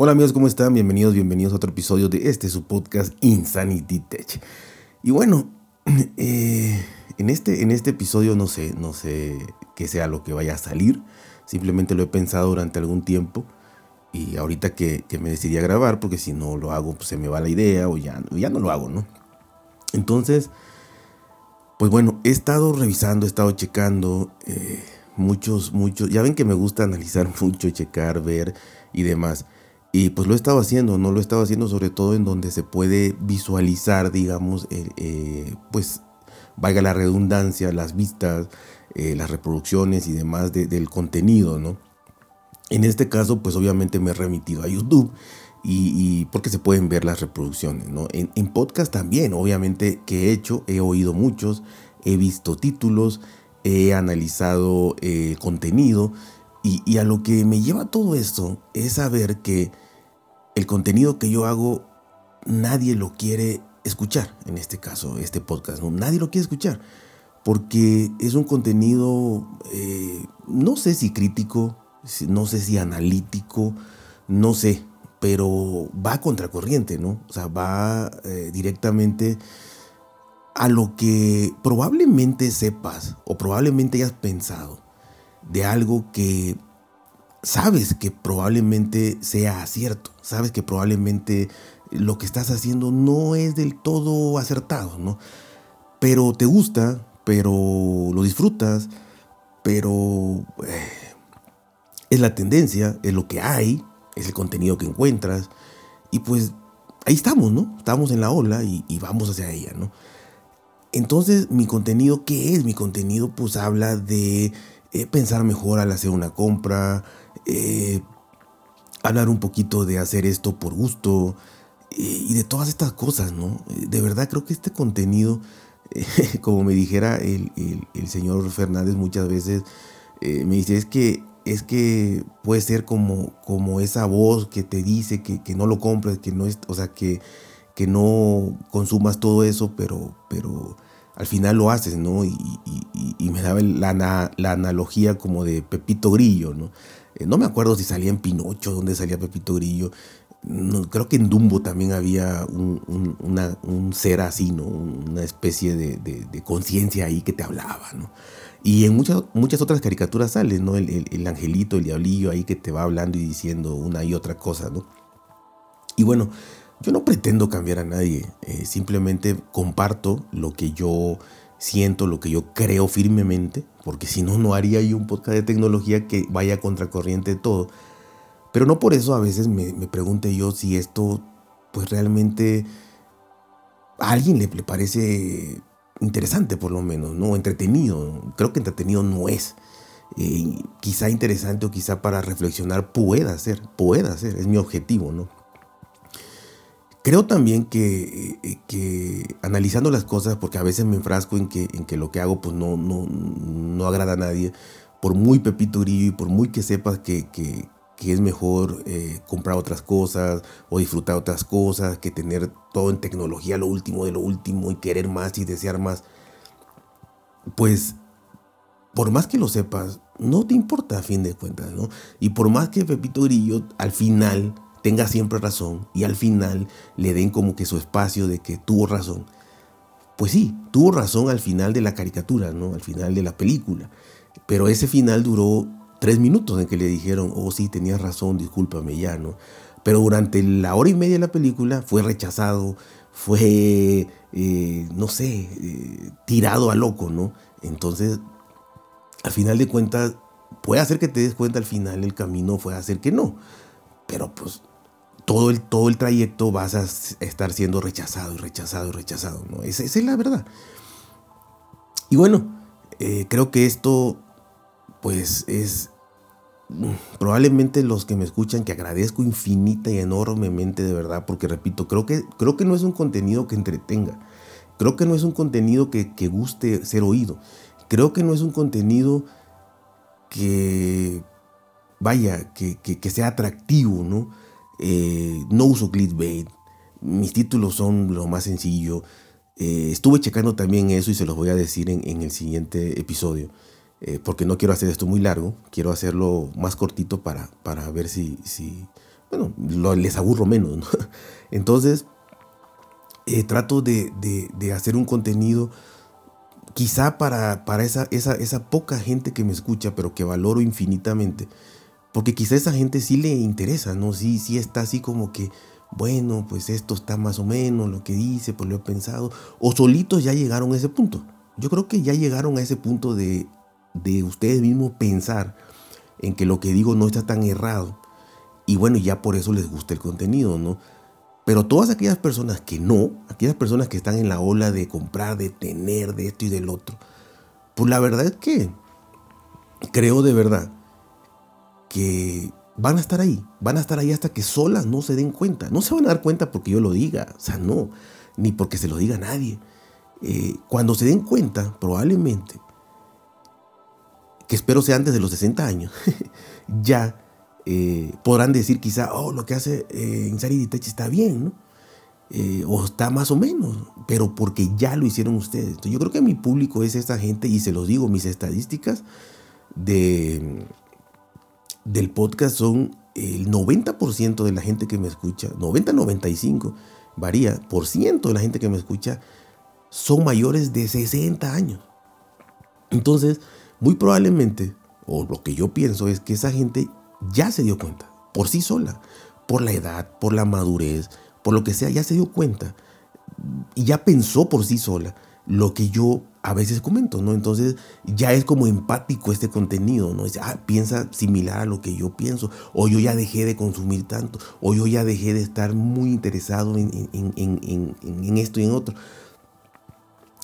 Hola amigos, ¿cómo están? Bienvenidos, bienvenidos a otro episodio de este su podcast Insanity Tech. Y bueno, eh, en, este, en este episodio no sé, no sé qué sea lo que vaya a salir. Simplemente lo he pensado durante algún tiempo. Y ahorita que, me decidí a grabar, porque si no lo hago, pues se me va la idea o ya, no lo hago, ¿no? Entonces, pues bueno, he estado revisando, he estado checando eh, muchos, muchos. Ya ven que me gusta analizar mucho, checar, ver y demás. Y pues lo he estado haciendo, no lo he estado haciendo sobre todo en donde se puede visualizar, digamos, eh, pues valga la redundancia, las vistas, eh, las reproducciones y demás del contenido, ¿no? En este caso, pues obviamente me he remitido a YouTube y, porque se pueden ver las reproducciones, ¿no? En, podcast también, obviamente, que he hecho, he oído muchos, he visto títulos, he analizado eh, contenido y, a lo que me lleva todo esto es saber que el contenido que yo hago nadie lo quiere escuchar, en este caso, este podcast. Nadie lo quiere escuchar, porque es un contenido, eh, no sé si crítico, no sé si analítico, no sé, pero va contracorriente, ¿no? O sea, va eh, directamente a lo que probablemente sepas o probablemente hayas pensado de algo que sabes que probablemente sea cierto, sabes que probablemente lo que estás haciendo no es del todo acertado, ¿no? Pero te gusta, pero lo disfrutas, pero eh, es la tendencia, es lo que hay, es el contenido que encuentras, y pues ahí estamos, ¿no? Estamos en la ola y, y vamos hacia ella, ¿no? Entonces, mi contenido, ¿qué es? Mi contenido pues habla de eh, pensar mejor al hacer una compra, eh, hablar un poquito de hacer esto por gusto eh, y de todas estas cosas, ¿no? De verdad creo que este contenido, como me dijera el, señor Fernández muchas veces, me dice, es que, es que puede ser como, como esa voz que te dice que, no lo compres, que no es, o sea, que, que no consumas todo eso, pero, pero al final lo haces, ¿no? Y, me daba la, la, analogía como de Pepito Grillo, ¿no? Eh, no me acuerdo si salía en Pinocho, dónde salía Pepito Grillo. Creo que en Dumbo también había un, ser así, ¿no? Una especie de, conciencia ahí que te hablaba, ¿no? Y en muchas, muchas otras caricaturas sale, ¿no? El, el, angelito, el diablillo ahí que te va hablando y diciendo una y otra cosa, ¿no? Y bueno, yo no pretendo cambiar a nadie, eh, simplemente comparto lo que yo siento, lo que yo creo firmemente, porque si no, no haría yo un podcast de tecnología que vaya contracorriente de todo. Pero no por eso a veces me, me pregunte yo si esto, pues realmente a alguien le, le parece interesante por lo menos, ¿no? Entretenido. Creo que entretenido no es. Eh, quizá interesante o quizá para reflexionar pueda ser, pueda ser, es mi objetivo, ¿no? Creo también que, eh, que, analizando las cosas, porque a veces me enfrasco en que, en que lo que hago pues no, no, no agrada a nadie, por muy Pepito Grillo y por muy que sepas que, que, es mejor eh, comprar otras cosas o disfrutar otras cosas que tener todo en tecnología, lo último de lo último y querer más y desear más, pues por más que lo sepas, no te importa a fin de cuentas, ¿no? Y por más que Pepito Grillo al final tenga siempre razón y al final le den como que su espacio de que tuvo razón. Pues sí, tuvo razón al final de la caricatura, ¿no? Al final de la película. Pero ese final duró tres minutos en que le dijeron, oh sí, tenías razón, discúlpame ya, ¿no? Pero durante la hora y media de la película fue rechazado, fue, eh, no sé, eh, tirado a loco, ¿no? Entonces, al final de cuentas, puede hacer que te des cuenta al final el camino fue hacer que no. Pero pues todo el, todo el trayecto vas a estar siendo rechazado y rechazado y rechazado. ¿no? Esa, es la verdad. Y bueno, eh, creo que esto pues es mm, probablemente los que me escuchan que agradezco infinita y enormemente de verdad porque repito, creo que, creo que no es un contenido que entretenga. Creo que no es un contenido que, guste ser oído. Creo que no es un contenido que, vaya, que, que sea atractivo, ¿no? Eh, no uso clickbait. Mis títulos son lo más sencillo. Eh, estuve checando también eso y se los voy a decir en, el siguiente episodio. Eh, porque no quiero hacer esto muy largo. Quiero hacerlo más cortito para, para ver si, si bueno, les aburro menos. Entonces, trato de, hacer un contenido quizá para, para esa, esa, esa, poca gente que me escucha, pero que valoro infinitamente. Porque quizá esa gente sí le interesa, ¿no? Sí, sí está así como que, bueno, pues esto está más o menos lo que dice, pues lo he pensado. O solitos ya llegaron a ese punto. Yo creo que ya llegaron a ese punto de, de ustedes mismos pensar en que lo que digo no está tan errado. Y bueno, ya por eso les gusta el contenido, ¿no? Pero todas aquellas personas que no, aquellas personas que están en la ola de comprar, de tener, de esto y del otro, pues la verdad es que creo de verdad van a estar ahí, van a estar ahí hasta que solas no se den cuenta. No se van a dar cuenta porque yo lo diga, o sea, no, ni porque se lo diga a nadie. Eh, cuando se den cuenta, probablemente, que espero sea antes de los 60 años, ya eh, podrán decir quizá, oh, lo que hace eh, Insari Ditech está bien, ¿no? Eh, o está más o menos, pero porque ya lo hicieron ustedes. yo creo que mi público es esta gente y se los digo, mis estadísticas de, del podcast son el 90% de la gente que me escucha, 90-95, varía, por ciento de la gente que me escucha son mayores de 60 años. Entonces, muy probablemente, o lo que yo pienso es que esa gente ya se dio cuenta, por sí sola, por la edad, por la madurez, por lo que sea, ya se dio cuenta y ya pensó por sí sola lo que yo a veces comento, ¿no? Entonces ya es como empático este contenido, ¿no? Es, ah, piensa similar a lo que yo pienso, o yo ya dejé de consumir tanto, o yo ya dejé de estar muy interesado en, en esto y en otro.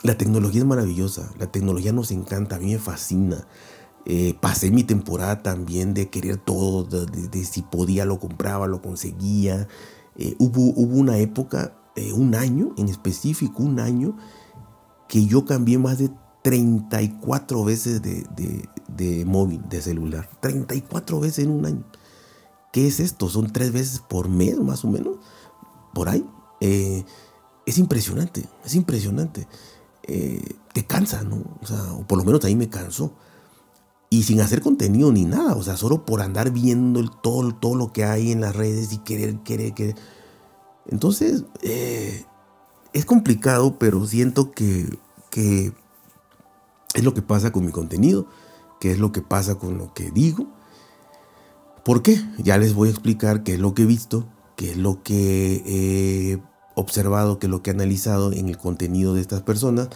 La tecnología es maravillosa, la tecnología nos encanta, a mí me fascina. Eh, pasé mi temporada también de querer todo, de, si podía lo compraba, lo conseguía. Eh, hubo, hubo, una época, eh, un año en específico, un año, que yo cambié más de 34 veces de, de, móvil, de celular. 34 veces en un año. ¿Qué es esto? Son tres veces por mes, más o menos. Por ahí. es impresionante, es impresionante. te cansa, ¿no? O sea, o por lo menos ahí me cansó y sin hacer contenido ni nada, o sea, solo por andar viendo el, todo, todo lo que hay en las redes y querer, querer, querer. Entonces, eh, es complicado, pero siento que, que es lo que pasa con mi contenido, que es lo que pasa con lo que digo. ¿Por qué? Ya les voy a explicar qué es lo que he visto, qué es lo que he observado, qué es lo que he analizado en el contenido de estas personas,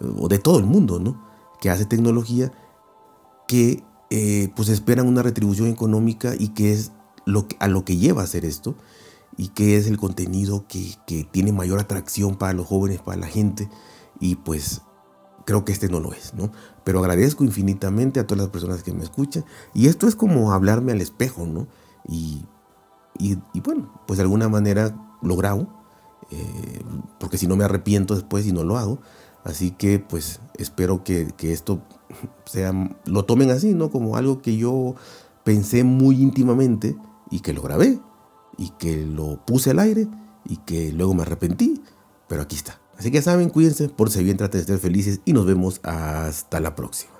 o de todo el mundo, ¿no? Que hace tecnología que eh, pues esperan una retribución económica y que es lo a lo que lleva a hacer esto y que es el contenido que, tiene mayor atracción para los jóvenes, para la gente y pues creo que este no lo es, ¿no? Pero agradezco infinitamente a todas las personas que me escuchan y esto es como hablarme al espejo, ¿no? Y, bueno, pues de alguna manera lo grabo, eh, porque si no me arrepiento después y no lo hago, así que pues espero que, que esto sea, lo tomen así, ¿no? Como algo que yo pensé muy íntimamente y que lo grabé y que lo puse al aire y que luego me arrepentí, pero aquí está. Así que saben, cuídense, si bien, traten de ser felices y nos vemos hasta la próxima.